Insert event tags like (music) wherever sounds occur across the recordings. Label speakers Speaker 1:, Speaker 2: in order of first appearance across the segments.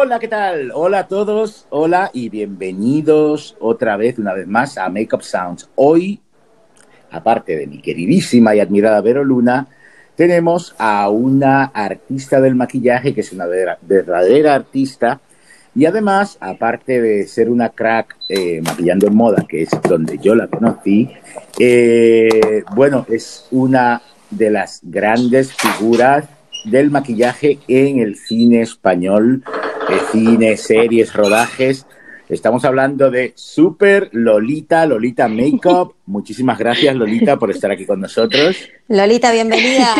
Speaker 1: Hola, ¿qué tal? Hola a todos, hola y bienvenidos otra vez, una vez más, a Makeup Sounds. Hoy, aparte de mi queridísima y admirada Vero Luna, tenemos a una artista del maquillaje que es una verdadera artista y además, aparte de ser una crack eh, maquillando en moda, que es donde yo la conocí, eh, bueno, es una de las grandes figuras del maquillaje en el cine español, eh, cine, series, rodajes. Estamos hablando de Super Lolita, Lolita Makeup. (laughs) Muchísimas gracias, Lolita, por estar aquí con nosotros.
Speaker 2: Lolita, bienvenida.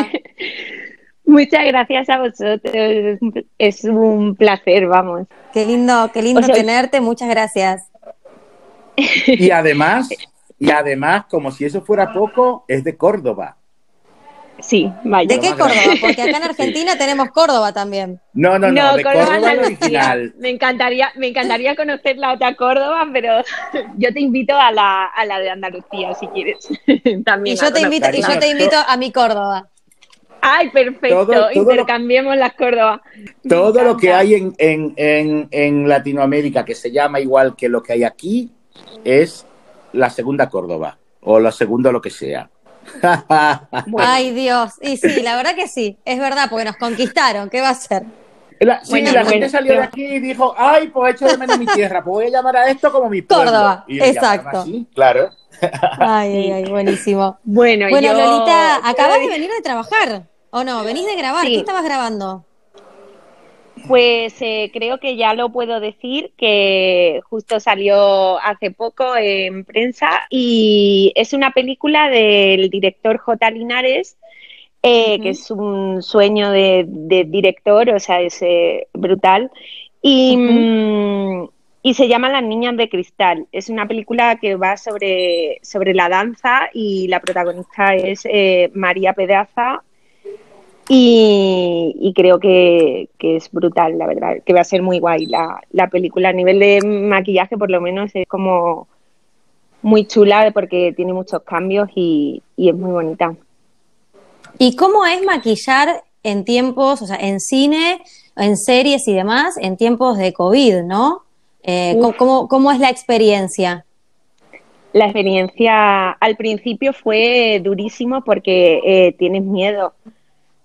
Speaker 2: (laughs)
Speaker 3: Muchas gracias a vosotros. Es un placer, vamos.
Speaker 2: Qué lindo, qué lindo tenerte. Muchas gracias.
Speaker 1: Y además, y además, como si eso fuera poco, es de Córdoba.
Speaker 3: Sí, vaya.
Speaker 2: ¿De qué Córdoba? (laughs) Porque acá en Argentina tenemos Córdoba también.
Speaker 1: No, no, no, de Córdoba, original.
Speaker 3: Me encantaría, me encantaría conocer la otra Córdoba, pero (laughs) yo te invito a la, a la de Andalucía, si quieres. (laughs) También
Speaker 2: y yo te invito, y yo te invito a mi Córdoba.
Speaker 3: Ay, perfecto. Intercambiemos las Córdoba.
Speaker 1: todo lo que hay en, en, en, en Latinoamérica que se llama igual que lo que hay aquí es la segunda Córdoba o la segunda lo que sea. (laughs)
Speaker 2: Ay, Dios. Y sí, la verdad que sí, es verdad, porque nos conquistaron. ¿Qué va a ser?
Speaker 1: La, sí, la gente salió de aquí y dijo, ay, pues hecho de menos mi tierra, pues voy a llamar a esto como mi pueblo.
Speaker 2: Córdoba, exacto.
Speaker 1: claro.
Speaker 2: Ay, ay, buenísimo.
Speaker 3: Bueno,
Speaker 2: bueno Lolita, acabas de venir de trabajar, ¿o no? ¿Venís de grabar? ¿Qué estabas grabando?
Speaker 3: Pues eh, creo que ya lo puedo decir, que justo salió hace poco en prensa y es una película del director J. Linares, eh, que es un sueño de, director, o sea, es eh, brutal. Y, mm, y, se llama Las Niñas de Cristal. Es una película que va sobre, sobre la danza y la protagonista es María Pedaza, y, creo que, es brutal, la verdad, que va a ser muy guay la, la, película. A nivel de maquillaje, por lo menos, es como muy chula porque tiene muchos cambios y, es muy bonita.
Speaker 2: ¿Y cómo es maquillar en tiempos, o sea, en cine, en series y demás, en tiempos de COVID, ¿no? Eh, ¿cómo, ¿cómo, es la experiencia?
Speaker 3: La experiencia al principio fue durísimo porque eh, tienes miedo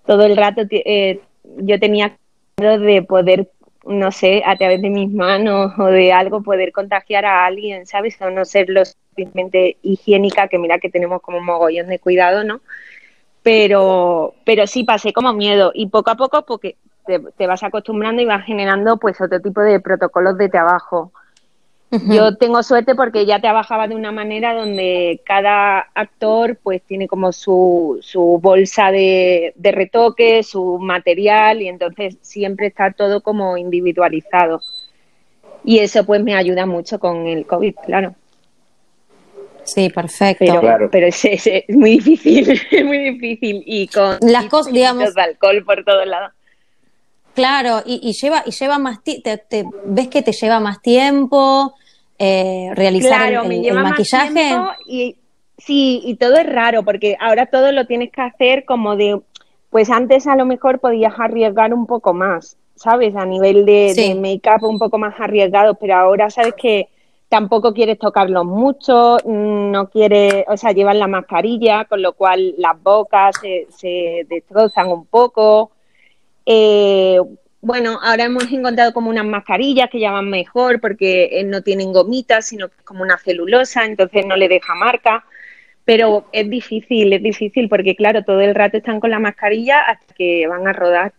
Speaker 3: todo el rato eh, yo tenía miedo de poder, no sé, a través de mis manos o de algo poder contagiar a alguien, ¿sabes? O no ser lo suficientemente higiénica, que mira que tenemos como un mogollón de cuidado, ¿no? Pero, pero sí pasé como miedo y poco a poco porque te, te vas acostumbrando y vas generando pues otro tipo de protocolos de trabajo. Yo tengo suerte porque ya trabajaba de una manera donde cada actor pues tiene como su, su bolsa de, de retoque, su material y entonces siempre está todo como individualizado. Y eso pues me ayuda mucho con el COVID, claro.
Speaker 2: Sí, perfecto.
Speaker 3: Pero, pero es, muy difícil, (laughs) es muy difícil y con
Speaker 2: las cosas, digamos,
Speaker 3: de alcohol por todos lados.
Speaker 2: Claro, y, lleva y lleva más te, te, ves que te lleva más tiempo, eh, realizar el, maquillaje.
Speaker 3: Y, sí, y todo es raro, porque ahora todo lo tienes que hacer como de, pues antes a lo mejor podías arriesgar un poco más, ¿sabes? A nivel de, make-up un poco más arriesgado, pero ahora sabes que tampoco quieres tocarlos mucho, no quieres, o sea, llevan la mascarilla, con lo cual las bocas se, se destrozan un poco. Eh, bueno, ahora hemos encontrado como unas mascarillas que llaman mejor porque eh, no tienen gomitas, sino que es como una celulosa, entonces no le deja marca. Pero es difícil, es difícil porque, claro, todo el rato están con la mascarilla hasta que van a rodar.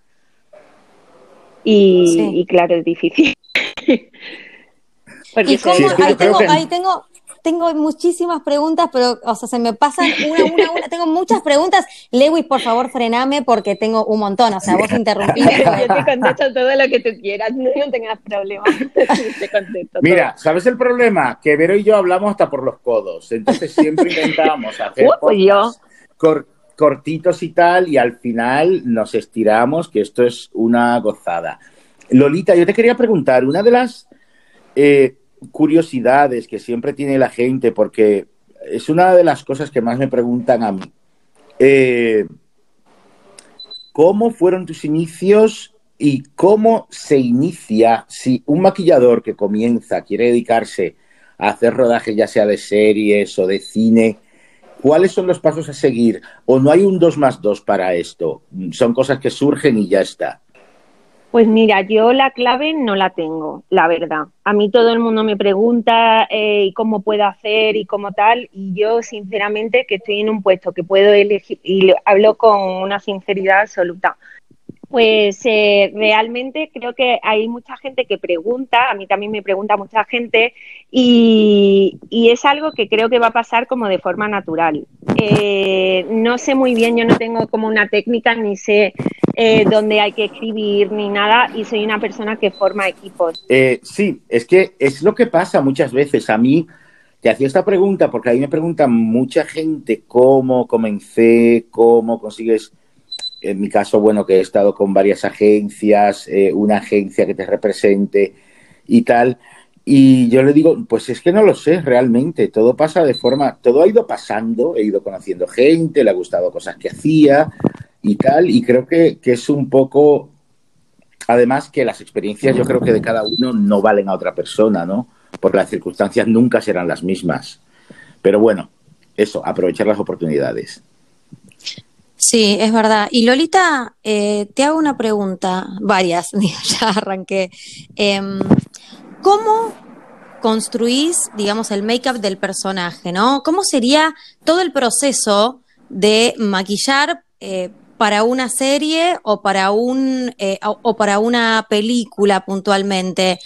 Speaker 3: Y, claro, es difícil. (laughs)
Speaker 2: ¿Y cómo? ahí, tengo, ahí tengo, tengo muchísimas preguntas, pero, o sea, se me pasan una, una, una. Tengo muchas preguntas. Lewis, por favor, frename porque tengo un montón. O sea, vos interrumpís. (laughs)
Speaker 3: Yo te contesto todo lo que tú quieras, no, tengas problema. (laughs) te contesto
Speaker 1: Mira, ¿sabes el problema? Que Vero y yo hablamos hasta por los codos. Entonces siempre intentamos hacer uh, cortitos y tal, y al final nos estiramos, que esto es una gozada. Lolita, yo te quería preguntar, una de las eh, curiosidades que siempre tiene la gente, porque es una de las cosas que más me preguntan a mí. Eh, ¿Cómo fueron tus inicios ¿y cómo se inicia si un maquillador que comienza quiere dedicarse a hacer rodaje ya sea de series o de cine? ¿Cuáles son los pasos a seguir? ¿O no hay un 2 más 2 para esto? Son cosas que surgen y ya está.
Speaker 3: Pues mira, yo la clave no la tengo, la verdad. A mí todo el mundo me pregunta eh, cómo puedo hacer y cómo tal, y yo sinceramente que estoy en un puesto que puedo elegir, y hablo con una sinceridad absoluta, pues eh, realmente creo que hay mucha gente que pregunta, a mí también me pregunta mucha gente, y, es algo que creo que va a pasar como de forma natural. Eh, no sé muy bien, yo no tengo como una técnica, ni sé eh, dónde hay que escribir, ni nada, y soy una persona que forma equipos.
Speaker 1: sí, es que es lo que pasa muchas veces. A mí te hacía esta pregunta porque a mí me pregunta mucha gente cómo comencé, cómo consigues en mi caso, bueno, que he estado con varias agencias, eh, una agencia que te represente y tal. Y yo le digo, pues es que no lo sé realmente, todo pasa de forma, todo ha ido pasando, he ido conociendo gente, le ha gustado cosas que hacía y tal, y creo que, que es un poco, además que las experiencias yo creo que de cada uno no valen a otra persona, ¿no? Porque las circunstancias nunca serán las mismas. Pero bueno, eso, aprovechar las oportunidades.
Speaker 2: Sí, es verdad. Y Lolita, eh, te hago una pregunta, varias, (laughs) ya arranqué. Em, ¿Cómo construís, digamos, el make-up del personaje, ¿no? ¿Cómo sería todo el proceso de maquillar eh, para una serie o para un eh, o para una película puntualmente?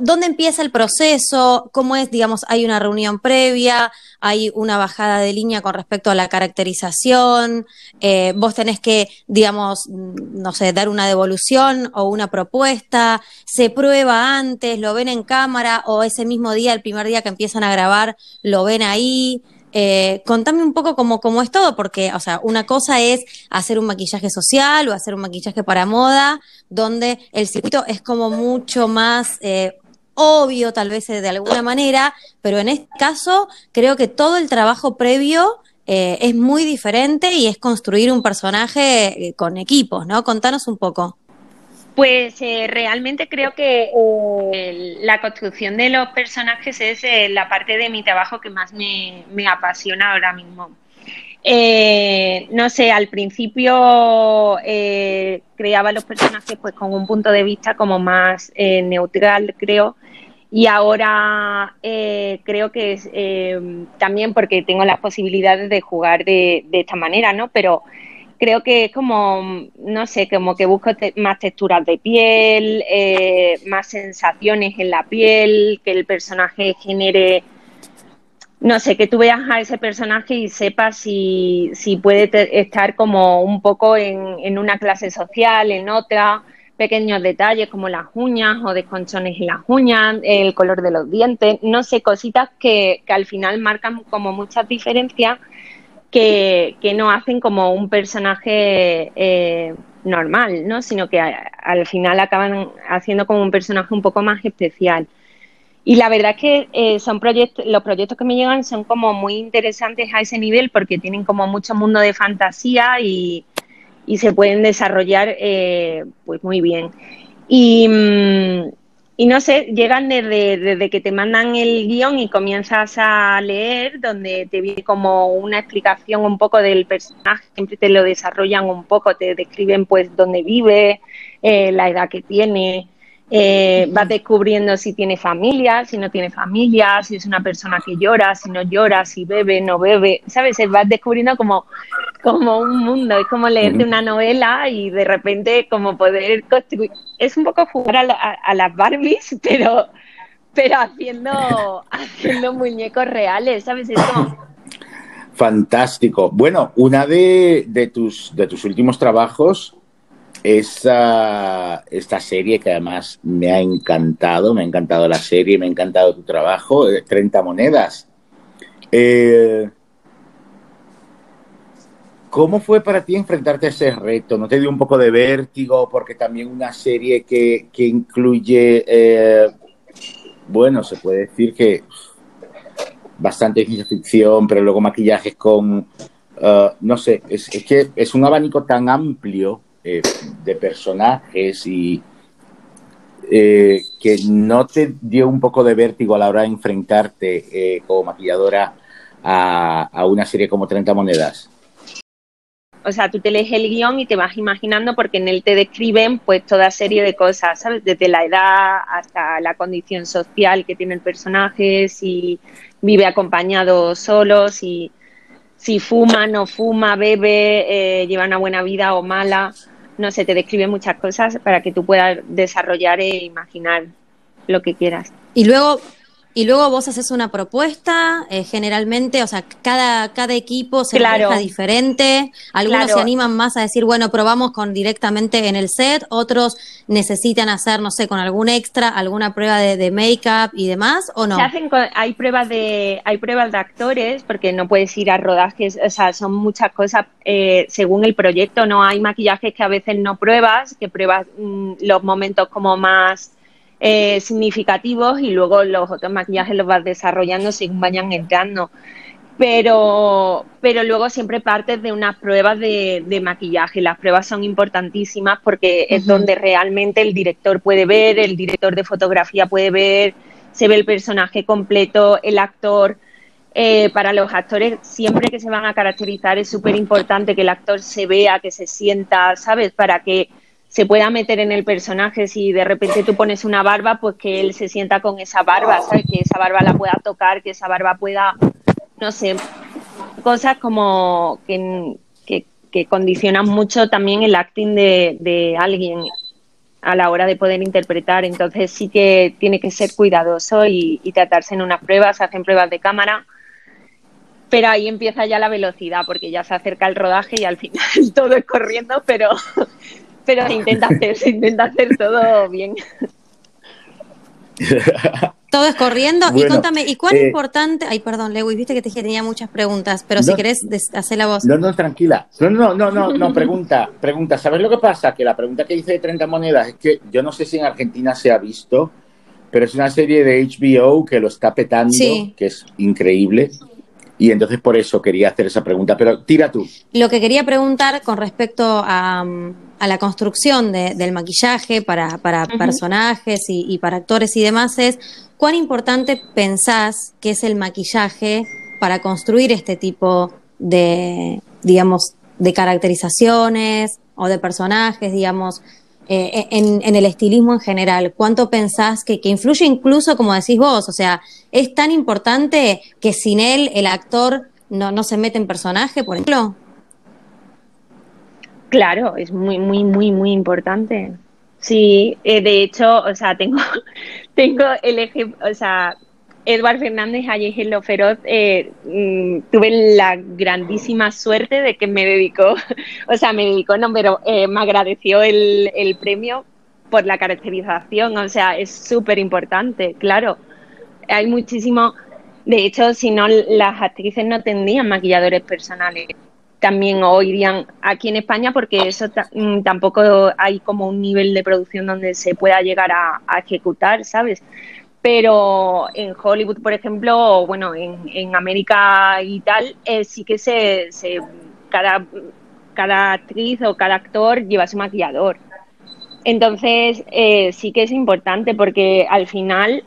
Speaker 2: ¿Dónde empieza el proceso? ¿Cómo es, digamos, hay una reunión previa? ¿Hay una bajada de línea con respecto a la caracterización? Eh, ¿Vos tenés que, digamos, no sé, dar una devolución o una propuesta? ¿Se prueba antes? ¿Lo ven en cámara? ¿O ese mismo día, el primer día que empiezan a grabar, lo ven ahí? Eh, contame un poco cómo, cómo es todo, porque, o sea, una cosa es hacer un maquillaje social o hacer un maquillaje para moda, donde el circuito es como mucho más eh, obvio, tal vez de alguna manera, pero en este caso creo que todo el trabajo previo eh, es muy diferente y es construir un personaje con equipos, ¿no? Contanos un poco.
Speaker 3: Pues eh, realmente creo que eh, la construcción de los personajes es eh, la parte de mi trabajo que más me, apasiona ahora mismo. no sé, al principio creaba los personajes pues con un punto de vista como más neutral, creo, y ahora creo que es también porque tengo las posibilidades de jugar de, de esta manera, ¿no? Pero creo que es como, no sé, como que busco más texturas de piel, eh, más sensaciones en la piel, que el personaje genere, no sé, que tú veas a ese personaje y sepas si, si puede estar como un poco en, en una clase social, en otra, pequeños detalles como las uñas o desconchones en las uñas, el color de los dientes, no sé, cositas que, que al final marcan como muchas diferencias que, no hacen como un personaje eh, normal, ¿no? Sino que al final acaban haciendo como un personaje un poco más especial. Y la verdad es que eh, son proyectos, los proyectos que me llegan son como muy interesantes a ese nivel porque tienen como mucho mundo de fantasía y, se pueden desarrollar eh, pues muy bien. Y, mm, y no sé, llegan desde, desde, que te mandan el guion y comienzas a leer, donde te viene como una explicación un poco del personaje, siempre te lo desarrollan un poco, te describen pues dónde vive, eh, la edad que tiene, eh, vas descubriendo si tiene familia, si no tiene familia, si es una persona que llora, si no llora, si bebe, no bebe, ¿sabes? Vas descubriendo como, como un mundo, es como leerte una novela y de repente como poder construir, es un poco jugar a, las Barbies, (laughs) pero, pero haciendo, (laughs) haciendo muñecos reales, ¿sabes? Es
Speaker 1: Fantástico. Bueno, una de, de, tus, de tus últimos trabajos esta, esta serie que además me ha encantado, me ha encantado la serie, me ha encantado tu trabajo, 30 eh, monedas. Eh, ¿Cómo fue para ti enfrentarte a ese reto? ¿No te dio un poco de vértigo? Porque también una serie que, incluye, eh, bueno, se puede decir que bastante ciencia ficción, pero luego maquillajes con, no sé, es, es que es un abanico tan amplio eh, de personajes y eh, que no te dio un poco de vértigo a la hora de enfrentarte eh, como maquilladora a, a, una serie como 30 monedas?
Speaker 3: O sea, tú te lees el guion y te vas imaginando porque en él te describen pues toda serie de cosas, ¿sabes? Desde la edad hasta la condición social que tiene el personaje, si vive acompañado solo, si, si fuma, no fuma, bebe, eh, lleva una buena vida o mala no sé, te describe muchas cosas para que tú puedas desarrollar e imaginar lo que quieras.
Speaker 2: Y luego, y luego vos haces una propuesta, eh, generalmente, o sea, cada, cada equipo se claro. diferente, algunos se animan más a decir, bueno, probamos con directamente en el set, otros necesitan hacer, no sé, con algún extra, alguna prueba de, de make-up y demás, ¿o no?
Speaker 3: Se hacen hay pruebas de, hay pruebas de actores, porque no puedes ir a rodajes, o sea, son muchas cosas eh, según el proyecto, no hay maquillajes que a veces no pruebas, que pruebas mm, los momentos como más eh, significativos y luego los otros maquillajes los vas desarrollando según vayan entrando. Pero, pero luego siempre partes de unas pruebas de, maquillaje. Las pruebas son importantísimas porque es donde realmente el director puede ver, el director de fotografía puede ver, se ve el personaje completo, el actor. Eh, para los actores, siempre que se van a caracterizar, es súper importante que el actor se vea, que se sienta, ¿sabes? Para que se pueda meter en el personaje. Si de repente tú pones una barba, pues que él se sienta con esa barba, ¿sabes? Que esa barba la pueda tocar, que esa barba pueda, no sé, cosas como que, que, condicionan mucho también el acting de, de alguien a la hora de poder interpretar. Entonces sí que tiene que ser cuidadoso y, y tratarse en unas pruebas, se hacen pruebas de cámara. Pero ahí empieza ya la velocidad, porque ya se acerca el rodaje y al final (laughs) todo es corriendo, pero pero se intenta hacer, se intenta hacer todo bien. (laughs)
Speaker 2: Todo es corriendo. y contame, ¿y cuán eh, importante? Ay, perdón, Lewis, viste que te dije tenía muchas preguntas, pero si querés, hacer la voz.
Speaker 1: No, no, tranquila. No, no, no, no, no, pregunta, pregunta. ¿Sabes lo que pasa? Que la pregunta que hice de 30 monedas es que yo no sé si en Argentina se ha visto, pero es una serie de HBO que lo está petando, que es increíble. Y entonces por eso quería hacer esa pregunta, pero tira tú.
Speaker 2: Lo que quería preguntar con respecto a, la construcción del maquillaje para, personajes y, para actores y demás es, ¿cuán importante pensás que es el maquillaje para construir este tipo de, digamos, de caracterizaciones o de personajes, digamos, eh, en, el estilismo en general? ¿Cuánto pensás que, influye incluso, como decís vos? O sea, ¿es tan importante que sin él el actor no, no se mete en personaje, por ejemplo?
Speaker 3: Claro, es muy, muy, muy, muy importante. Sí, eh, de hecho, o sea, tengo, (laughs) tengo el ejemplo, o sea, Edward Fernández, allí en Lo Feroz, eh, mm, tuve la grandísima suerte de que me dedicó, (laughs) o sea, me dedicó, no, pero eh, me agradeció el, el, premio por la caracterización, o sea, es súper importante, claro. Hay muchísimo, de hecho, si no, las actrices no tendrían maquilladores personales también o irían aquí en España porque eso mm, tampoco hay como un nivel de producción donde se pueda llegar a ejecutar, ¿sabes? Pero en Hollywood, por ejemplo, bueno, en, en América y tal, eh, sí que se, se cada, cada actriz o cada actor lleva su maquillador. Entonces, eh, sí que es importante porque al final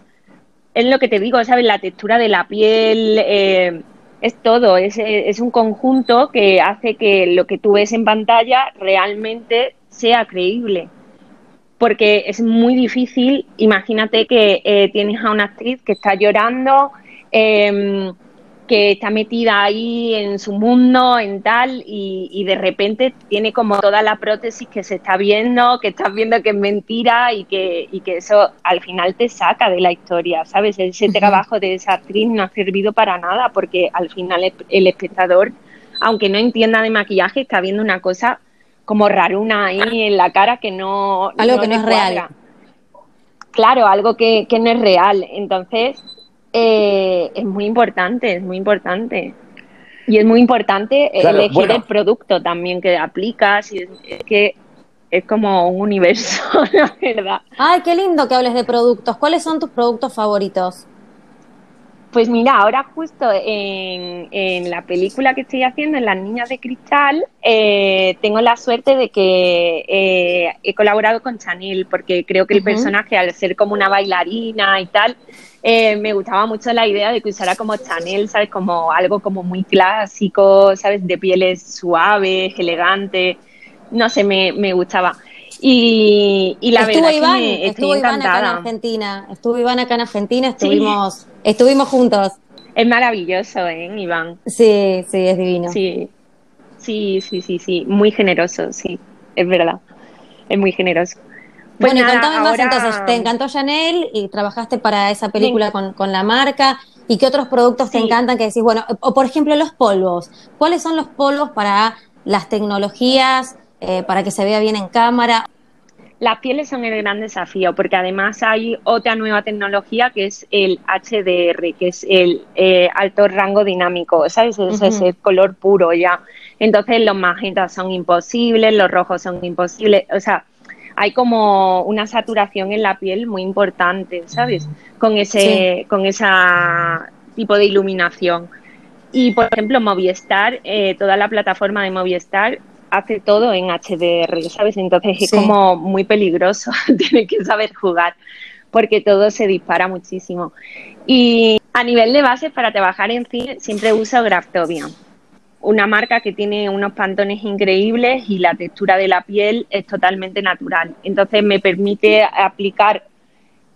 Speaker 3: es lo que te digo, ¿sabes? La textura de la piel, eh, es todo, es, es un conjunto que hace que lo que tú ves en pantalla realmente sea creíble porque es muy difícil, imagínate que eh, tienes a una actriz que está llorando, em, que está metida ahí en su mundo, en tal, y, de repente tiene como toda la prótesis que se está viendo, que estás viendo que es mentira y que, y que eso al final te saca de la historia, ¿sabes? Ese trabajo de esa actriz no ha servido para nada porque al final el espectador, aunque no entienda de maquillaje, está viendo una cosa como raruna ahí en la cara que no...
Speaker 2: Algo que no es real.
Speaker 3: Claro, algo que, no es real. Entonces, eh, es muy importante, es muy importante. Y es muy importante elegir el producto también que aplicas. Y es, que es como un universo, (laughs) la verdad.
Speaker 2: Ay, qué lindo que hables de productos. ¿Cuáles son tus productos favoritos?
Speaker 3: Pues mira, ahora justo en, la película que estoy haciendo, en Las Niñas de Cristal, eh, tengo la suerte de que eh, he colaborado con Chanel, porque creo que el personaje, al ser como una bailarina y tal, eh, me gustaba mucho la idea de que usara como Chanel, ¿sabes? Como algo como muy clásico, ¿sabes? De pieles suaves, elegantes. No sé, me, me gustaba. Y, la
Speaker 2: estuvo
Speaker 3: verdad
Speaker 2: Iván,
Speaker 3: que
Speaker 2: estuvo Iván acá en Argentina, estuvo Iván acá en Argentina, estuvimos, estuvimos juntos.
Speaker 3: Es maravilloso, ¿eh, Iván?
Speaker 2: Sí, sí, es divino.
Speaker 3: Sí, sí, sí, sí, sí, muy generoso, sí, es verdad, es muy generoso.
Speaker 2: Pues bueno, y contame más entonces, ¿te encantó Chanel y trabajaste para esa película con, con, la marca? ¿Y qué otros productos te encantan que decís, bueno, o por ejemplo los polvos, ¿cuáles son los polvos para las tecnologías, eh, para que se vea bien en cámara?
Speaker 3: Las pieles son el gran desafío porque además hay otra nueva tecnología que es el HDR, que es el eh, alto rango dinámico, ¿sabes? Es el color puro ya. Entonces los magentas son imposibles, los rojos son imposibles, o sea, hay como una saturación en la piel muy importante, ¿sabes? Con ese, con esa tipo de iluminación. Y por ejemplo, Movistar, eh, toda la plataforma de Movistar hace todo en HDR, ¿sabes? Entonces es como muy peligroso, (laughs) tiene que saber jugar porque todo se dispara muchísimo. Y a nivel de base, para trabajar en cine, siempre uso Graftobian, una marca que tiene unos pantones increíbles y la textura de la piel es totalmente natural. Entonces me permite aplicar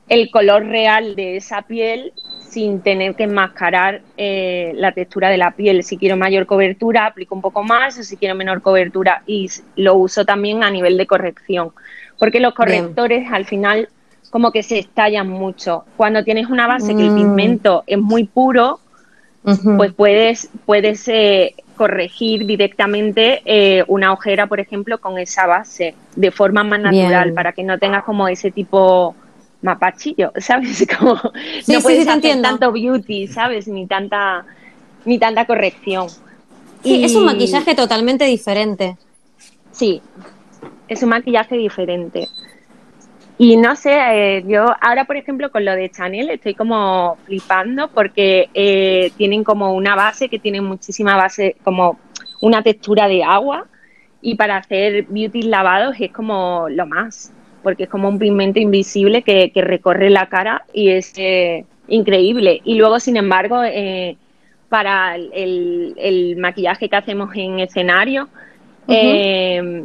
Speaker 3: el color real de esa piel sin tener que enmascarar eh, la textura de la piel. Si quiero mayor cobertura, aplico un poco más, o si quiero menor cobertura, y lo uso también a nivel de corrección, porque los correctores al final como que se estallan mucho. Cuando tienes una base que el mm. pigmento es muy puro, pues puedes, puedes eh, corregir directamente eh, una ojera, por ejemplo, con esa base, de forma más natural, para que no tengas como ese tipo mapachillo, (laughs) ¿sabes? Como no puedes hacer tanto beauty, ¿sabes? Ni tanta, ni tanta corrección.
Speaker 2: Sí, es un maquillaje totalmente diferente.
Speaker 3: Sí, es un maquillaje diferente. Y no sé, eh, yo ahora, por ejemplo, con lo de Chanel estoy como flipando porque eh, tienen como una base que tiene muchísima base, como una textura de agua y para hacer beauty lavados es como lo más porque es como un pigmento invisible que, recorre la cara y es eh, increíble. Y luego, sin embargo, eh, para el, maquillaje que hacemos en escenario, eh,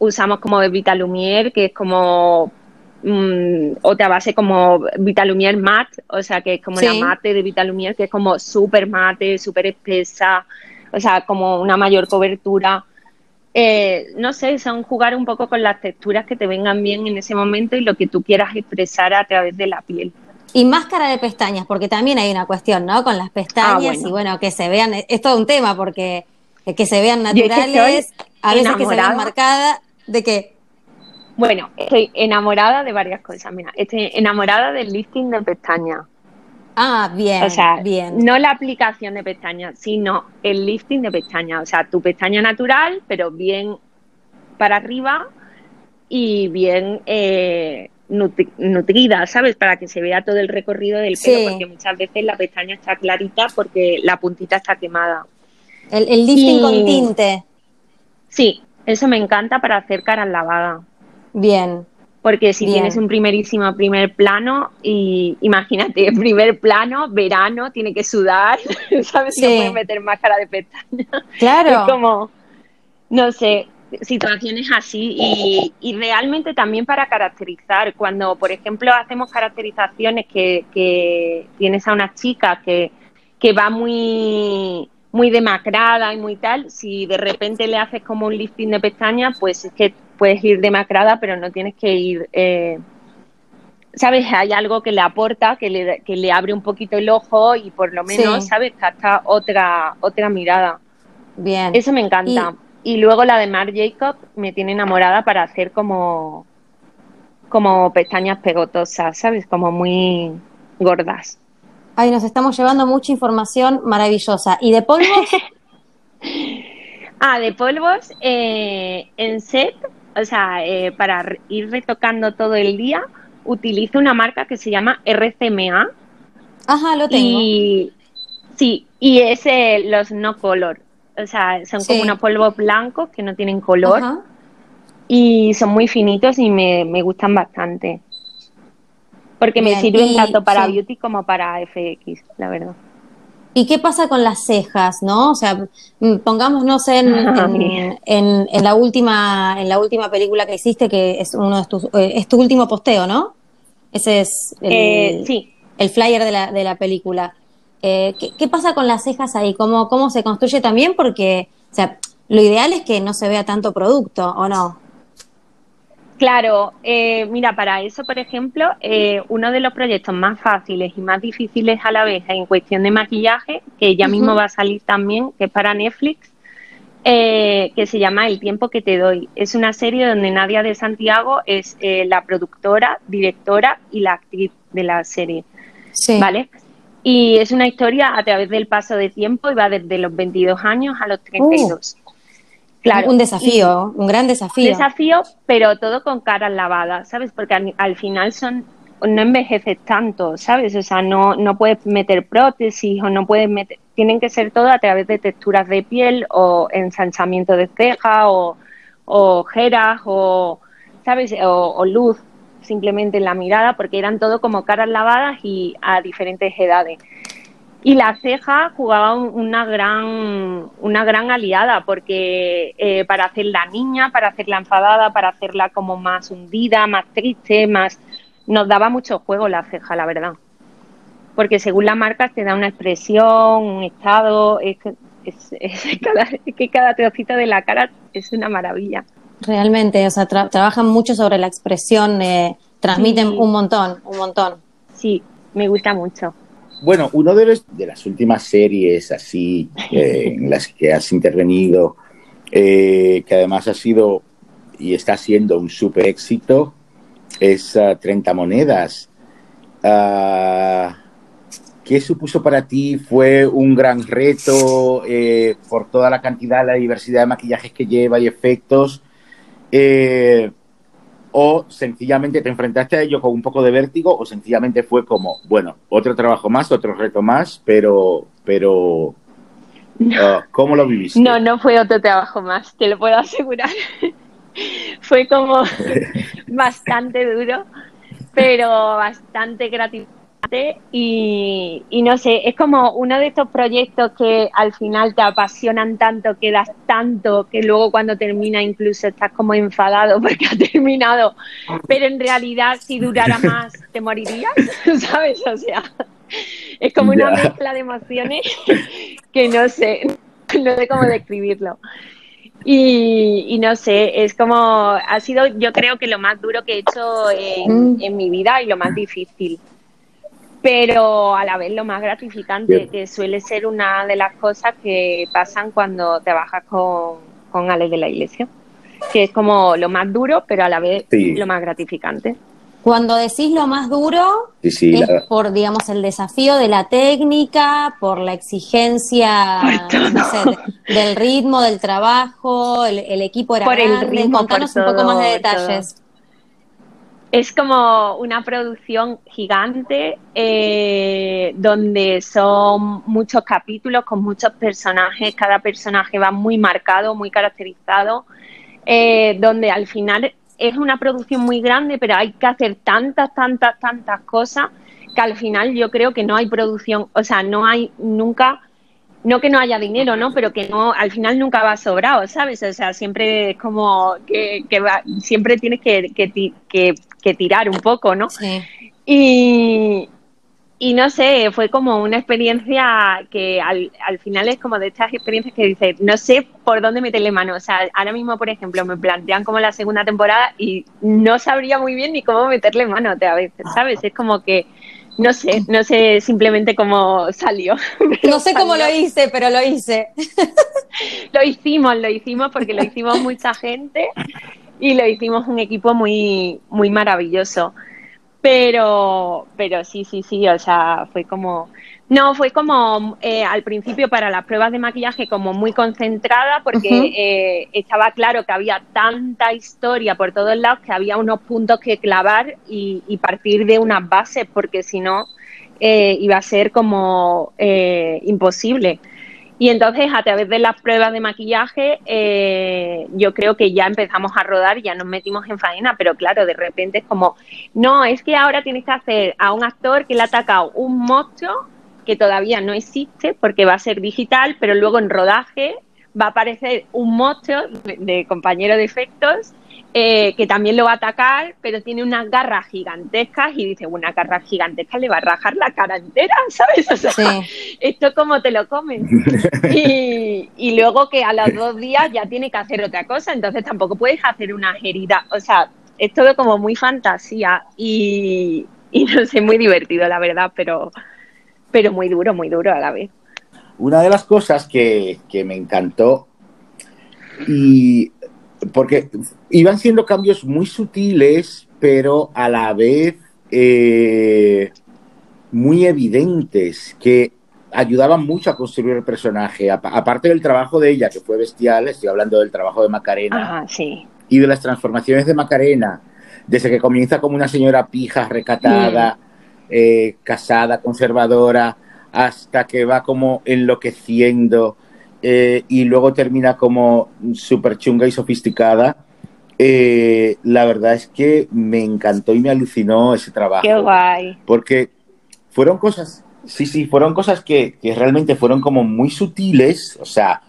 Speaker 3: usamos como Vitalumier, que es como mm, otra base como Vitalumier matte, o sea, que es como la mate de Vitalumier, que es como súper mate, súper espesa, o sea, como una mayor cobertura. Eh, no sé, son jugar un poco con las texturas que te vengan bien en ese momento y lo que tú quieras expresar a través de la piel.
Speaker 2: Y máscara de pestañas, porque también hay una cuestión, ¿no? Con las pestañas ah, y bueno, que se vean, es todo un tema porque que se vean naturales, a veces que se vean marcadas, ¿de qué?
Speaker 3: Bueno, estoy enamorada de varias cosas, mira, estoy enamorada del lifting de pestañas.
Speaker 2: Ah, bien.
Speaker 3: O sea,
Speaker 2: bien.
Speaker 3: no la aplicación de pestañas, sino el lifting de pestañas. O sea, tu pestaña natural, pero bien para arriba y bien eh, nutrida, ¿sabes? Para que se vea todo el recorrido del pelo, porque muchas veces la pestaña está clarita porque la puntita está quemada.
Speaker 2: El, lifting con tinte.
Speaker 3: Sí, eso me encanta para hacer caras lavadas.
Speaker 2: Bien,
Speaker 3: porque si tienes un primerísimo primer plano, y imagínate, (laughs) primer plano, verano, tiene que sudar, (laughs) ¿sabes? No puedes meter máscara de pestaña.
Speaker 2: Claro.
Speaker 3: Es como, no sé, situaciones así y, y, realmente también para caracterizar, cuando por ejemplo hacemos caracterizaciones que, que tienes a una chica que, que va muy muy demacrada y muy tal, si de repente le haces como un lifting de pestaña, pues es que puedes ir demacrada, pero no tienes que ir, eh, ¿sabes? Hay algo que le aporta, que le, que le abre un poquito el ojo y por lo menos, ¿sabes? hasta otra, otra mirada.
Speaker 2: Bien.
Speaker 3: Eso me encanta. Y, luego la de Marc Jacob me tiene enamorada para hacer como, como pestañas pegotosas, ¿sabes? Como muy gordas.
Speaker 2: Ay, nos estamos llevando mucha información maravillosa. ¿Y de polvos? (laughs)
Speaker 3: ah, de polvos, eh, en set o sea, eh, para ir retocando todo el día, utilizo una marca que se llama RCMA.
Speaker 2: Ajá, lo tengo.
Speaker 3: Y sí, y es eh, los no color. O sea, son
Speaker 2: Sí.
Speaker 3: como unos polvos blancos que no tienen color
Speaker 2: Ajá.
Speaker 3: y son muy finitos y me, me gustan bastante. Porque me sirven
Speaker 2: y-
Speaker 3: tanto para
Speaker 2: sí.
Speaker 3: beauty como para FX, la verdad.
Speaker 2: ¿Y qué pasa con las cejas, no? O sea, mm, pongámonos en, (laughs) en,
Speaker 3: bien.
Speaker 2: en- en la última en la última película que hiciste, que es uno de tus, eh, es tu último posteo, ¿no? Ese es el,
Speaker 3: Eh, sí,
Speaker 2: el flyer de la, de la película. Eh, ¿qué, qué pasa con las cejas ahí? ¿Cómo, ¿Cómo se construye también? Porque, o sea, lo ideal es que no se vea tanto producto, ¿o no?
Speaker 3: Claro, eh, mira, para eso, por ejemplo, eh, uno de los proyectos más fáciles y más difíciles a la vez en cuestión de maquillaje, que ya
Speaker 2: Ujú.
Speaker 3: mismo va a salir también, que es para Netflix, eh, que se llama El tiempo que te doy. Es una serie donde Nadia de Santiago es eh, la productora, directora y la actriz de la serie,
Speaker 2: Sí.
Speaker 3: ¿vale? Y es una historia a través del paso de tiempo y va desde los 22 años a los 32. Claro.
Speaker 2: Un desafío, un gran desafío.
Speaker 3: desafío, pero todo con caras lavadas, ¿sabes? Porque al, al final son no envejeces tanto, ¿sabes? O sea, no, no puedes meter prótesis o no puedes meter... Tienen que ser todo a través de texturas de piel o ensanchamiento de ceja o, o ojeras o, ¿sabes? O, o luz simplemente en la mirada porque eran todo como caras lavadas y a diferentes edades. Y la ceja jugaba un- una gran, una gran aliada, porque eh, para hacer la niña, para hacerla enfadada, para hacerla como más hundida, más triste, más nos daba mucho juego la ceja, la verdad. Porque según las marcas te da una expresión, un estado, es, que- es, es cada, es que cada trocito de la cara es una maravilla.
Speaker 2: Realmente, o sea, tra- trabajan mucho sobre la expresión, eh, transmiten
Speaker 3: Sí.
Speaker 2: un montón, un montón.
Speaker 3: Sí, me gusta mucho.
Speaker 1: Bueno, uno de, los- de las últimas series así eh, (laughs) en las que has intervenido, eh, que además ha sido y está siendo un súper éxito, es ah, 30 monedas. Ah, ¿Qué supuso para ti? ¿Fue un gran reto eh, por toda la cantidad, la diversidad de maquillajes que lleva y efectos? Eh, o sencillamente te enfrentaste a ello con un poco de vértigo o sencillamente fue como, bueno, otro trabajo más, otro reto más, pero, pero, ah, ¿cómo lo viviste?
Speaker 3: No, no fue otro trabajo más, te lo puedo asegurar. (laughs) fue como (laughs) bastante duro, pero bastante gratificante y, y no sé, es como uno de estos proyectos que al final te apasionan tanto, que das tanto, que luego cuando termina incluso estás como enfadado (laughs) porque ha terminado, pero en realidad si durara (laughs) más te morirías, (laughs) ¿sabes? O sea, es como una mezcla de emociones que no sé, no sé cómo describirlo. Y, y no sé, es como, ha sido yo creo que lo más duro que he hecho en,
Speaker 2: Mm.
Speaker 3: en mi vida y lo más difícil. Pero a la vez lo más gratificante,
Speaker 1: Bien.
Speaker 3: que suele ser una de las cosas que pasan cuando trabajas con, con Ale de la Iglesia. Que es como lo más duro, pero a la vez
Speaker 1: Sí.
Speaker 3: lo más gratificante.
Speaker 2: Cuando decís lo más duro,
Speaker 1: Sí, sí,
Speaker 2: es
Speaker 1: la-
Speaker 2: por, digamos, el desafío de la técnica, por la exigencia, no sé, de- del ritmo del trabajo, el, el equipo era
Speaker 3: Por el ritmo,
Speaker 2: Contanos
Speaker 3: por
Speaker 2: un poco más de
Speaker 3: todo,
Speaker 2: detalles.
Speaker 3: Es como una producción gigante eh, donde son muchos capítulos con muchos personajes, cada personaje va muy marcado, muy caracterizado, eh, donde al final es una producción muy grande, pero hay que hacer tantas, tantas, tantas cosas que al final yo creo que no hay producción, o sea, no hay nunca no que no haya dinero, ¿no? Pero que no, al final nunca va sobrado, ¿sabes? O sea, siempre es como que, va- siempre tienes que, que, que- que tirar un poco, ¿no?
Speaker 2: Sí.
Speaker 3: Y, y no sé, fue como una experiencia que al, al final es como de estas experiencias que dices, no sé por dónde meterle mano. O sea, ahora mismo, por ejemplo, me plantean como la segunda temporada y no sabría muy bien ni cómo meterle mano otra vez, ¿sabes? Es como que, no sé, no sé simplemente cómo salió. (laughs)
Speaker 2: No sé cómo lo
Speaker 3: Salió.
Speaker 2: hice, pero lo hice.
Speaker 3: Lo hicimos, lo hicimos porque lo hicimos mucha gente y lo hicimos un equipo muy, muy maravilloso. Pero, pero sí, sí, sí, o sea, fue como, no, fue como eh, al principio para las pruebas de maquillaje como muy concentrada porque eh, estaba claro que había tanta historia por todos lados que había unos puntos que clavar y, y partir de unas bases porque si no eh, iba a ser como eh, imposible. Y entonces, a través de las pruebas de maquillaje, eh, yo creo que ya empezamos a rodar ya nos metimos en faena, pero claro, de repente es como, no, es que ahora tienes que hacer a un actor que le ha atacado un monstruo que todavía no existe porque va a ser digital, pero luego en rodaje va a aparecer un monstruo de, compañero de efectos eh, que también lo va a atacar, pero tiene unas garras gigantescas y dice, una garra gigantesca le va a rajar la cara entera, (laughs) ¿sabes? O sea, esto como te lo comes. (laughs) y, y, luego que a los dos días ya tiene que hacer otra cosa, entonces tampoco puedes hacer una herida, o sea, es todo como muy fantasía y, y no sé, muy divertido, la verdad, pero, pero muy duro, muy duro a la vez.
Speaker 1: Una de las cosas que, que me encantó y porque iban siendo cambios muy sutiles, pero a la vez eh, muy evidentes, que ayudaban mucho a construir el personaje. aparte del trabajo de ella, que fue bestial, estoy hablando del trabajo de Macarena,
Speaker 3: sí.
Speaker 1: y de las transformaciones de Macarena, desde que comienza como una señora pija, recatada, eh, casada, conservadora, hasta que va como enloqueciendo eh, y luego termina como súper chunga y sofisticada. Eh, la verdad es que me encantó y me alucinó ese trabajo.
Speaker 3: Qué guay.
Speaker 1: Porque fueron cosas, sí, sí, fueron cosas que, que realmente fueron como muy sutiles, o sea,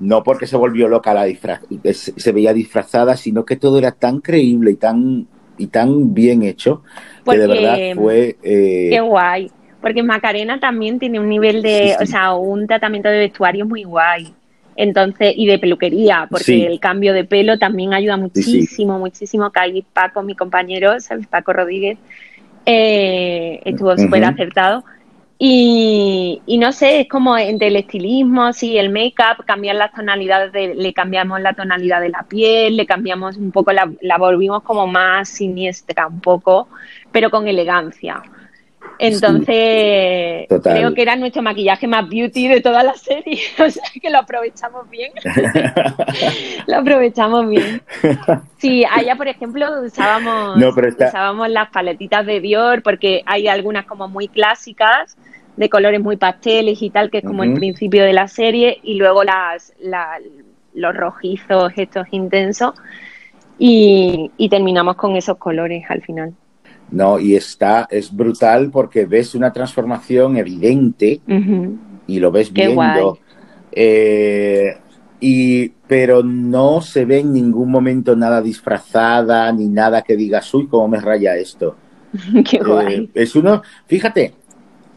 Speaker 1: no porque se volvió loca la disfraz, se veía disfrazada, sino que todo era tan creíble y tan y tan bien hecho que de verdad fue
Speaker 3: eh, qué guay porque Macarena también tiene un nivel de, o sea, un tratamiento de vestuario muy guay. Entonces, y de peluquería, porque el cambio de pelo también ayuda muchísimo, muchísimo. Que ahí Paco, mi compañero, ¿sabes? Paco Rodríguez, eh, estuvo súper acertado. Y, no sé, es como entre el estilismo, sí, el make-up, cambiar las tonalidades, de, le cambiamos la tonalidad de la piel, le cambiamos un poco, la, la volvimos como más siniestra un poco, pero con elegancia. Entonces, creo que era nuestro maquillaje más beauty de toda la serie, (laughs) o sea que lo aprovechamos bien. (laughs) lo aprovechamos bien. Sí, allá, por ejemplo, usábamos, usábamos las paletitas de Dior porque hay algunas como muy clásicas, de colores muy pasteles y tal, que es como el principio de la serie, y luego las, los rojizos estos intensos, y terminamos con esos colores al final.
Speaker 1: ¿No? Y está, es brutal porque ves una transformación evidente y lo ves viendo. Eh, y, pero no se ve en ningún momento nada disfrazada ni nada que digas, uy, cómo me raya esto. (laughs)
Speaker 3: Qué eh, guay.
Speaker 1: es uno, fíjate,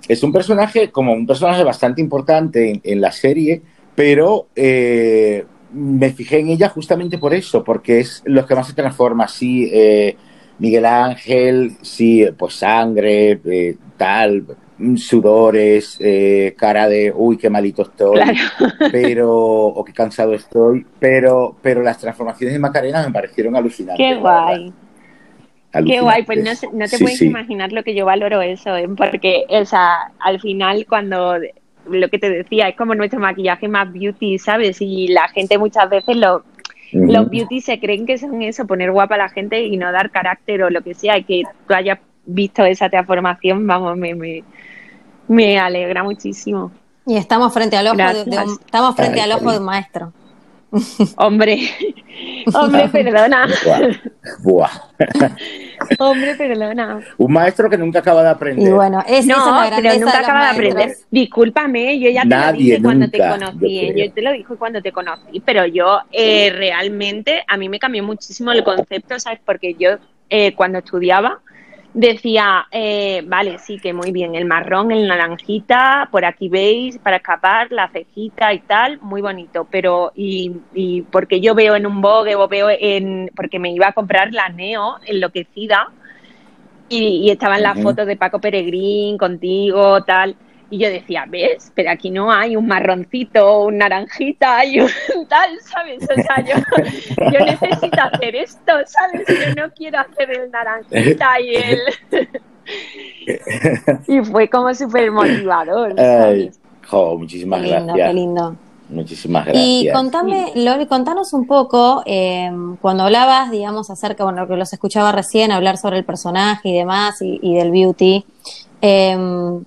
Speaker 1: es un personaje como un personaje bastante importante en, la serie, pero eh, me fijé en ella justamente por eso, porque es lo que más se transforma así. Miguel Ángel, sí, pues sangre, eh, tal, sudores, eh, cara de, uy, qué malito estoy, (laughs) pero, o qué cansado estoy, pero, pero las transformaciones de Macarena me parecieron alucinantes.
Speaker 3: Qué guay. Qué guay, pues no, te puedes imaginar lo que yo valoro eso, ¿eh? porque, o sea, al final cuando lo que te decía es como nuestro maquillaje más beauty, ¿sabes? Y la gente muchas veces lo, los beauty se creen que son eso, poner guapa a la gente y no dar carácter o lo que sea, y que tú hayas visto esa transformación, vamos, me, me, me alegra muchísimo.
Speaker 2: Y estamos frente al ojo, de, estamos frente al ojo de un maestro.
Speaker 3: Hombre, hombre, perdona. Buah. Hombre, perdona.
Speaker 1: Un maestro que nunca acaba de aprender.
Speaker 2: Y bueno, es,
Speaker 3: no, pero nunca acaba de aprender. Discúlpame, yo ya te lo dije cuando te conocí. Yo, te lo dije cuando te conocí, pero yo eh, realmente a mí me cambió muchísimo el concepto, ¿sabes? Porque yo eh, cuando estudiaba decía, eh, vale, sí, que muy bien, el marrón, el naranjita, por aquí veis, para escapar, la cejita y tal, muy bonito, pero y, y porque yo veo en un Vogue o veo en, porque me iba a comprar la Neo enloquecida y, y estaban las fotos de Paco Peregrín contigo, tal, y yo decía, ¿ves? Pero aquí no hay un marroncito, un naranjita y un (laughs) tal, ¿sabes? O sea, yo, necesito hacer esto, ¿sabes? Yo no quiero hacer el naranjita y el... (laughs) y fue como súper motivador.
Speaker 1: muchísimas gracias. Qué lindo. Muchísimas gracias.
Speaker 2: Y contame, Loli, contanos un poco, em, cuando hablabas, digamos, acerca, bueno, que los escuchaba recién hablar sobre el personaje y demás, y, del beauty, eh,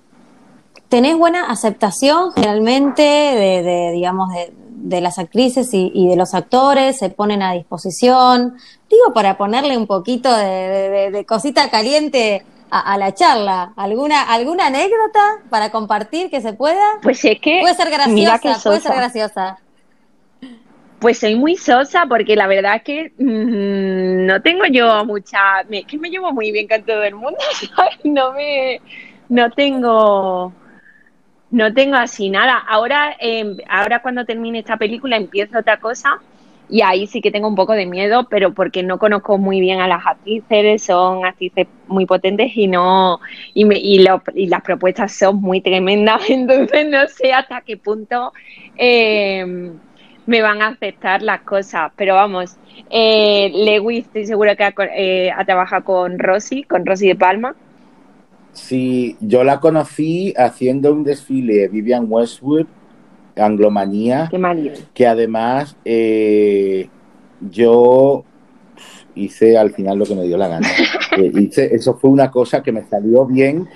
Speaker 2: ¿tenés buena aceptación generalmente de, digamos, de, las actrices y, de los actores? ¿Se ponen a disposición? Digo, para ponerle un poquito de, cosita caliente a, la charla. ¿Alguna, ¿Alguna anécdota para compartir que se pueda?
Speaker 3: Pues es que...
Speaker 2: Puede ser graciosa, puede ser graciosa.
Speaker 3: Pues soy muy sosa porque la verdad es que mm, no tengo yo mucha, es que me llevo muy bien con todo el mundo, (laughs) ¿sabes? No me, no tengo, no tengo así nada. Ahora, em, ahora cuando termine esta película empiezo otra cosa y ahí sí que tengo un poco de miedo, pero porque no conozco muy bien a las actrices, son actrices muy potentes y no y, y, las propuestas son muy tremendas, (laughs) entonces no sé hasta qué punto eh, me van a aceptar las cosas. Pero vamos, eh, Lewis estoy segura que ha, eh, ha trabajado con Rosy, con Rosy de Palma.
Speaker 1: Sí, yo la conocí haciendo un desfile Vivian Westwood, Anglomanía, que además eh, yo hice al final lo que me dio la gana. (laughs) Eh, eso fue una cosa que me salió bien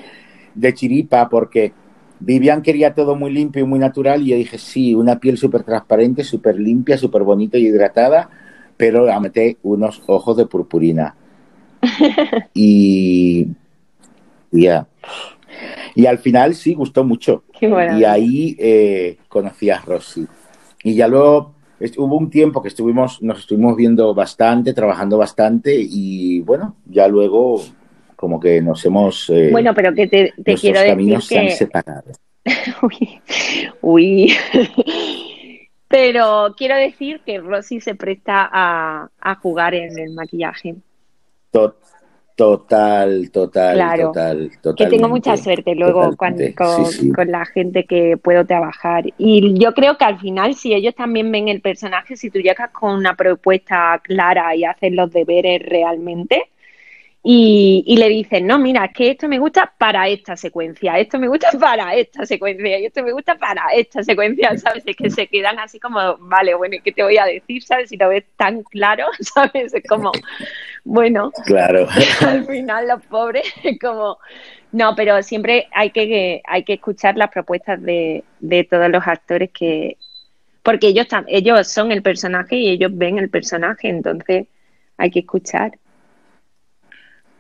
Speaker 1: de chiripa porque Vivian quería todo muy limpio y muy natural y yo dije, sí, una piel súper transparente, súper limpia, súper bonita y hidratada, pero la metí unos ojos de purpurina. y (laughs) Y al final sí, gustó mucho. y ahí eh, conocí a Rosy. Y ya luego hubo un tiempo que estuvimos, nos estuvimos viendo bastante, trabajando bastante y bueno, ya luego como que nos hemos...
Speaker 3: Eh, bueno, pero que te, quiero
Speaker 1: caminos
Speaker 3: se
Speaker 1: han separado. (laughs)
Speaker 3: uy, pero quiero decir que Rosy se presta a, jugar en el maquillaje.
Speaker 1: Total, total, total, total.
Speaker 3: Que tengo mucha suerte luego con, con, la gente que puedo trabajar. Y yo creo que al final, si ellos también ven el personaje, si tú llegas con una propuesta clara y haces los deberes realmente, y, le dicen, no, mira, es que esto me gusta para esta secuencia, esto me gusta para esta secuencia y esto me gusta para esta secuencia, (laughs) ¿sabes? Es que se quedan así como, vale, bueno, ¿qué te voy a decir, ¿sabes? Si lo ves tan claro, (laughs) ¿sabes? Es como, bueno,
Speaker 1: claro. (laughs)
Speaker 3: al final los pobres, como, no, pero siempre hay que, hay que escuchar las propuestas de, de todos los actores que, porque ellos, ellos son el personaje y ellos ven el personaje, entonces hay que escuchar.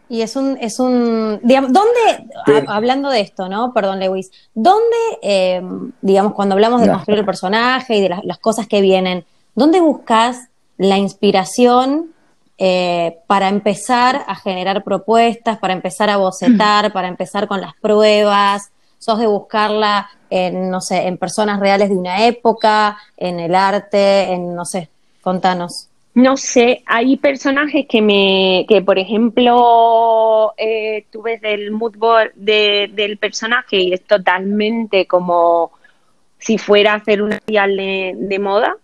Speaker 2: Y es un, es un, digamos, ¿dónde, hablando de esto, ¿no? Perdón, Lewis, ¿dónde, eh, digamos, cuando hablamos de construir el personaje y de las, cosas que vienen, ¿dónde buscas la inspiración eh, para empezar a generar propuestas, para empezar a bocetar, para empezar con las pruebas? ¿Sos de buscarla en, no sé, en personas reales de una época, en el arte, en, no sé, contanos?
Speaker 3: No sé, hay personajes que me, que por ejemplo, eh, tú ves el mood board del personaje y es totalmente como si fuera a hacer un dial de, moda.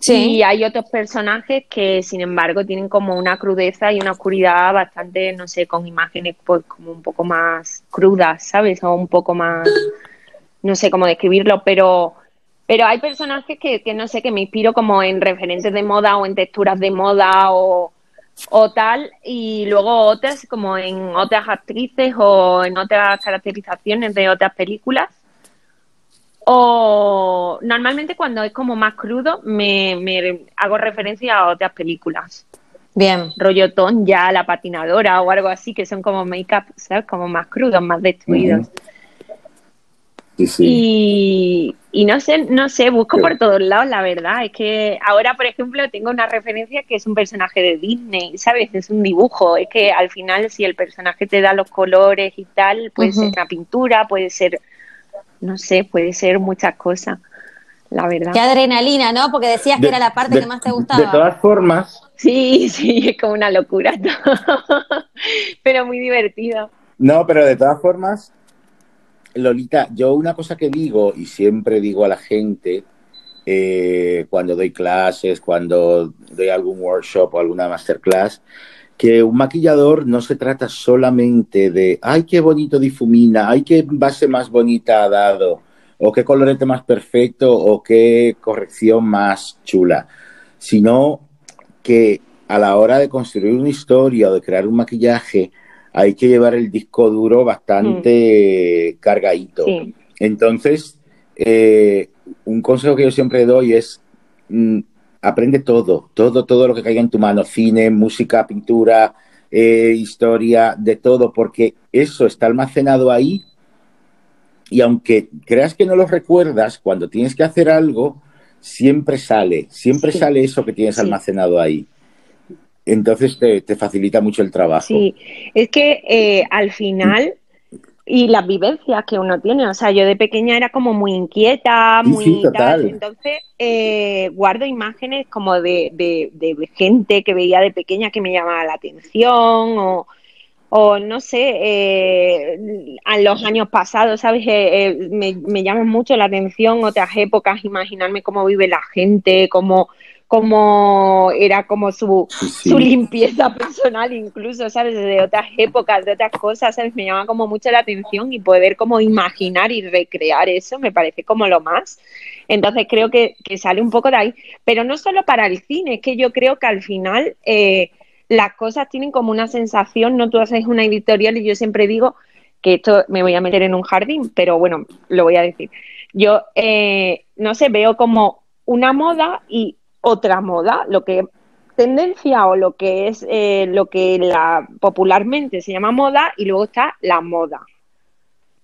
Speaker 3: Sí. Y hay otros personajes que, sin embargo, tienen como una crudeza y una oscuridad bastante, no sé, con imágenes pues como un poco más crudas, ¿sabes? O un poco más, no sé cómo describirlo, pero pero hay personajes que, que no sé, que me inspiro como en referentes de moda o en texturas de moda o, o tal, y luego otras como en otras actrices o en otras caracterizaciones de otras películas. O normalmente cuando es como más crudo me, me hago referencia a otras películas.
Speaker 2: Bien.
Speaker 3: Rollo ya La Patinadora o algo así, que son como make-up, ¿sabes? Como más crudos, más destruidos. Y, no sé, no sé, busco por todos lados, la verdad. Es que ahora, por ejemplo, tengo una referencia que es un personaje de Disney, ¿sabes? Es un dibujo. Es que al final, si el personaje te da los colores y tal, puede ser una pintura, puede ser, no sé, puede ser muchas cosas, la verdad.
Speaker 2: Qué adrenalina, ¿no? Porque decías que era la parte que más te gustaba.
Speaker 1: De todas formas.
Speaker 3: Sí, (laughs) sí, es como una locura, (laughs) pero muy divertido.
Speaker 1: No, pero de todas formas, Lolita, yo una cosa que digo y siempre digo a la gente eh, cuando doy clases, cuando doy algún workshop o alguna masterclass, que un maquillador no se trata solamente de, ay, qué bonito difumina, ay, qué base más bonita ha dado, o qué colorete más perfecto, o qué corrección más chula, sino que a la hora de construir una historia o de crear un maquillaje, hay que llevar el disco duro bastante mm. cargadito. Entonces, eh, un consejo que yo siempre doy es mm, aprende todo, todo, todo lo que caiga en tu mano, cine, música, pintura, eh, historia, de todo, porque eso está almacenado ahí y aunque creas que no lo recuerdas, cuando tienes que hacer algo, siempre sale, siempre sale eso que tienes almacenado ahí. Entonces te, facilita mucho el trabajo.
Speaker 3: Sí, es que eh, al final y las vivencias que uno tiene. O sea, yo de pequeña era como muy inquieta, muy tal. Entonces, eh, guardo imágenes como de, de, gente que veía de pequeña que me llamaba la atención o, o no sé, eh, a los años pasados, ¿sabes? Eh, me, me llaman mucho la atención otras épocas, imaginarme cómo vive la gente, cómo como era como su, su limpieza personal incluso, ¿sabes? De otras épocas, de otras cosas, ¿sabes? Me llama como mucho la atención y poder como imaginar y recrear eso me parece como lo más. Entonces creo que, sale un poco de ahí, pero no solo para el cine, es que yo creo que al final eh, las cosas tienen como una sensación, no tú haces una editorial y yo siempre digo que esto me voy a meter en un jardín, pero bueno, lo voy a decir. Yo, eh, no sé, veo como una moda y otra moda, lo que tendencia o lo que es eh, lo que la, popularmente se llama moda y luego está la moda.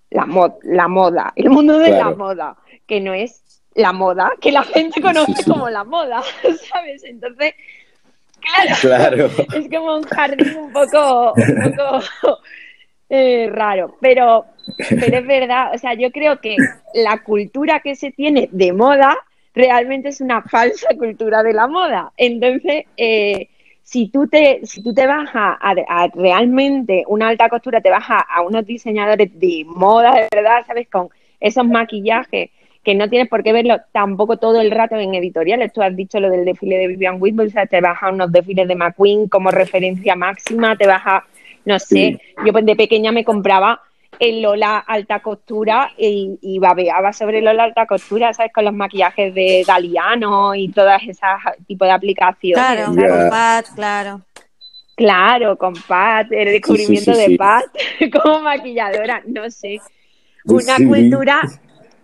Speaker 3: La, la moda, el mundo de la moda, que no es la moda, que la gente conoce como la moda, (laughs) ¿sabes? Entonces, claro, es como un jardín un poco, un poco (laughs) eh, raro, pero, pero es verdad, o sea, yo creo que la cultura que se tiene de moda realmente es una (laughs) falsa cultura de la moda. Entonces, eh, si tú te, si tú te vas a, realmente una alta costura, te vas a, unos diseñadores de moda, de verdad, ¿sabes? Con esos maquillajes que no tienes por qué verlo tampoco todo el rato en editoriales. Tú has dicho lo del desfile de Vivian Whitwell, te vas a unos desfiles de McQueen como referencia máxima, te vas a, no sé, yo pues de pequeña me compraba el Lola alta costura y, babeaba sobre el Lola alta costura, ¿sabes? Con los maquillajes de Galiano y todas esas tipos de aplicaciones.
Speaker 2: Claro, con Pat, claro.
Speaker 3: Claro, con Pat, el descubrimiento de Pat (laughs) como maquilladora, no sé. Una cultura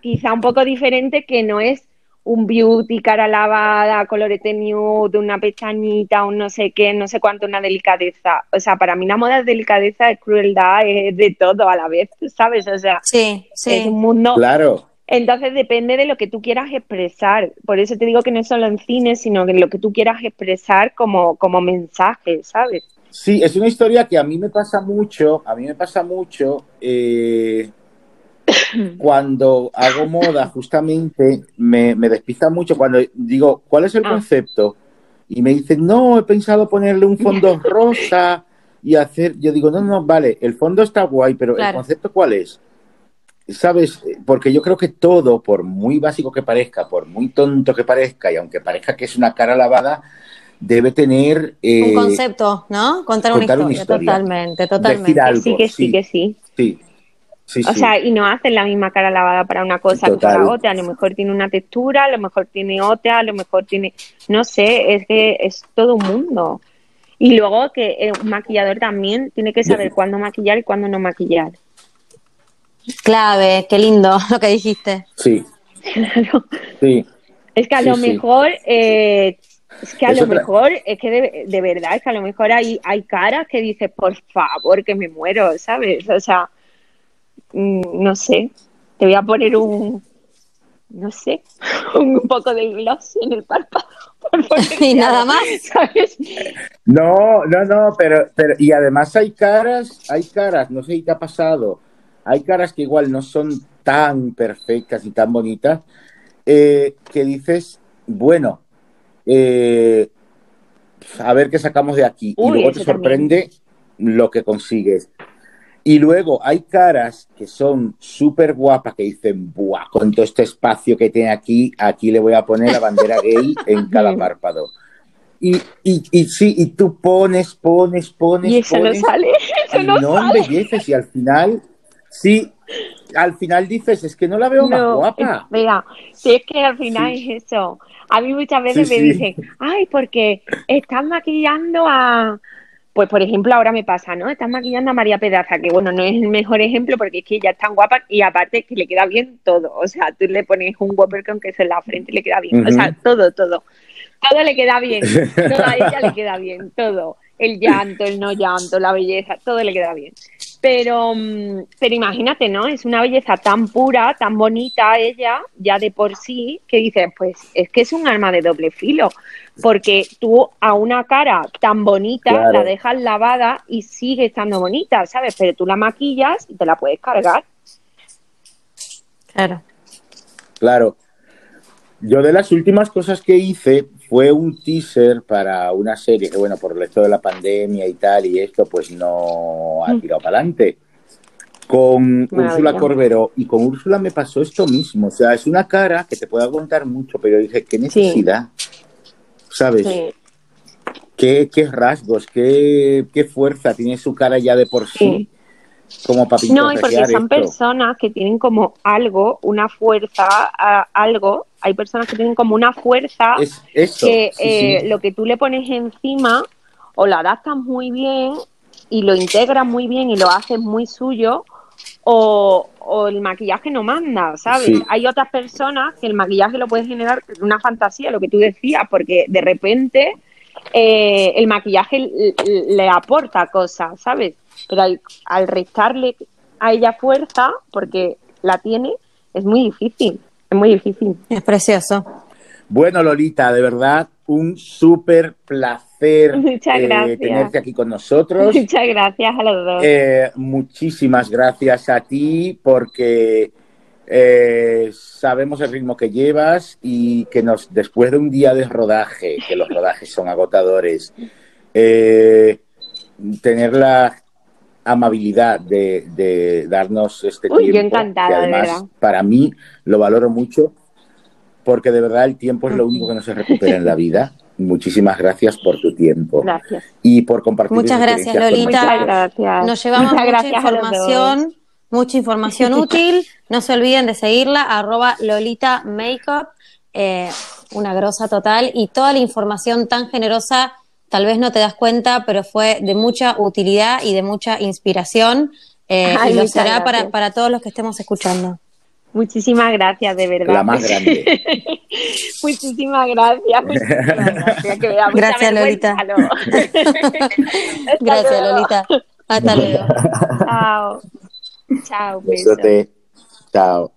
Speaker 3: quizá un poco diferente que no es un beauty, cara lavada, colorete nude, una pestañita, un no sé qué, no sé cuánto, una delicadeza. O sea, para mí la moda es delicadeza, es crueldad, es de todo a la vez, ¿sabes? O sea,
Speaker 2: sí, sí.
Speaker 3: es un mundo...
Speaker 1: Claro.
Speaker 3: Entonces depende de lo que tú quieras expresar. Por eso te digo que no es solo en cine, sino que lo que tú quieras expresar como, como mensaje, ¿sabes?
Speaker 1: Sí, es una historia que a mí me pasa mucho, a mí me pasa mucho... Eh (coughs) cuando hago moda, justamente, me, me, despista mucho cuando digo, ¿cuál es el ah. concepto? Y me dicen, no, he pensado ponerle un fondo (laughs) rosa y hacer. Yo digo, no, no, vale, el fondo está guay, pero ¿el concepto cuál es? ¿Sabes? Porque yo creo que todo, por muy básico que parezca, por muy tonto que parezca, y aunque parezca que es una cara lavada, debe tener...
Speaker 2: un eh, concepto, ¿no? Contar, una, historia, Totalmente, totalmente.
Speaker 3: sí, que sí, que sí.
Speaker 1: Sí,
Speaker 3: o sea, y no hacen la misma cara lavada para una cosa que para otra. A lo mejor tiene una textura, a lo mejor tiene otra, a lo mejor tiene. No sé, es que es todo un mundo. Y luego que un maquillador también tiene que saber cuándo maquillar y cuándo no maquillar.
Speaker 2: Clave, qué lindo (laughs) lo que dijiste.
Speaker 1: Sí.
Speaker 3: Sí. Es que a lo mejor. Eh, es que a lo mejor, es que de, de, verdad, es que a lo mejor hay, hay caras que dices, por favor, que me muero, ¿sabes? O sea, no sé, te voy a poner un, no sé, (laughs) un poco de gloss en el párpado. (laughs) (laughs)
Speaker 2: Y nada más, ¿sabes?
Speaker 1: No, no, no, pero, pero, y además hay caras, hay caras, no sé si te ha pasado, hay caras que igual no son tan perfectas y tan bonitas, eh, que dices, bueno, eh, a ver qué sacamos de aquí. y luego te sorprende lo que consigues. Y luego hay caras que son súper guapas que dicen, ¡buah! Con todo este espacio que tiene aquí, aquí le voy a poner la bandera gay en (laughs) cada párpado. Y, y, y sí, y tú pones, pones, pones.
Speaker 3: Y eso
Speaker 1: no
Speaker 3: sale. (laughs) Eso
Speaker 1: no, no embelleces y al final, sí, al final dices, es que no la veo más guapa.
Speaker 3: Mira, si es que al final es eso. A mí muchas veces me dicen, ay, porque estás maquillando a pues por ejemplo ahora me pasa, ¿no? Estás maquillando a María Pedaza, que bueno, no es el mejor ejemplo porque es que ella es tan guapa y aparte que le queda bien todo. O sea, tú le pones un Whopper con queso en la frente y le queda bien. O sea, todo, todo. Todo le queda bien. Todo a ella le queda bien, todo. El llanto, el no llanto, la belleza, todo le queda bien. Pero, mm, pero imagínate, ¿no? Es una belleza tan pura, tan bonita ella, ya de por sí, que dices, pues es que es un arma de doble filo, porque tú a una cara tan bonita la dejas lavada y sigue estando bonita, ¿sabes? Pero tú la maquillas y te la puedes cargar.
Speaker 2: Claro.
Speaker 1: Claro. Yo de las últimas cosas que hice fue un teaser para una serie que, bueno, por el resto de la pandemia y tal, y esto, pues no ha mm. tirado para adelante. Con Úrsula Corberó, y con Úrsula me pasó esto mismo. O sea, es una cara que te puedo contar mucho, pero dije, ¿qué necesidad? ¿Sabes? ¿Qué, ¿Qué, rasgos, qué, qué, fuerza tiene su cara ya de por sí? Como para
Speaker 3: No, y porque son personas que tienen como algo, una fuerza, algo. Hay personas que tienen como una fuerza que eh, lo que tú le pones encima o lo adaptas muy bien y lo integras muy bien y lo haces muy suyo o, el maquillaje no manda, ¿sabes? Hay otras personas que el maquillaje lo puede generar una fantasía, lo que tú decías, porque de repente eh, el maquillaje le, aporta cosas, ¿sabes? Pero al, al restarle a ella fuerza, porque la tiene, es muy difícil muy difícil.
Speaker 2: Es precioso.
Speaker 1: Bueno, Lolita, de verdad, un súper placer (laughs) eh, tenerte aquí con nosotros.
Speaker 3: Muchas gracias a los dos.
Speaker 1: Eh, muchísimas gracias a ti porque eh, sabemos el ritmo que llevas y que nos después de un día de rodaje, que los rodajes son agotadores, tener la amabilidad de, darnos este
Speaker 3: Uy, tiempo. Yo encantada, además,
Speaker 1: para mí lo valoro mucho porque de verdad el tiempo es lo único que no se recupera en la vida. Muchísimas gracias por tu tiempo.
Speaker 3: Gracias.
Speaker 1: Y por compartir.
Speaker 2: Muchas gracias, Lolita. Muchas gracias. Nos llevamos mucha información, mucha información (laughs) útil. No se olviden de seguirla, arroba Lolita Makeup, eh, una grosa total. Y toda la información tan generosa tal vez no te das cuenta, pero fue de mucha utilidad y de mucha inspiración. Eh, y lo será para, para todos los que estemos escuchando.
Speaker 3: Muchísimas gracias, de verdad.
Speaker 1: La más grande. (laughs)
Speaker 3: muchísimas gracias. (laughs)
Speaker 2: gracias, Lolita. gracias, Lolita. Hasta luego.
Speaker 3: Chao. Chao.
Speaker 1: Beso. Chao.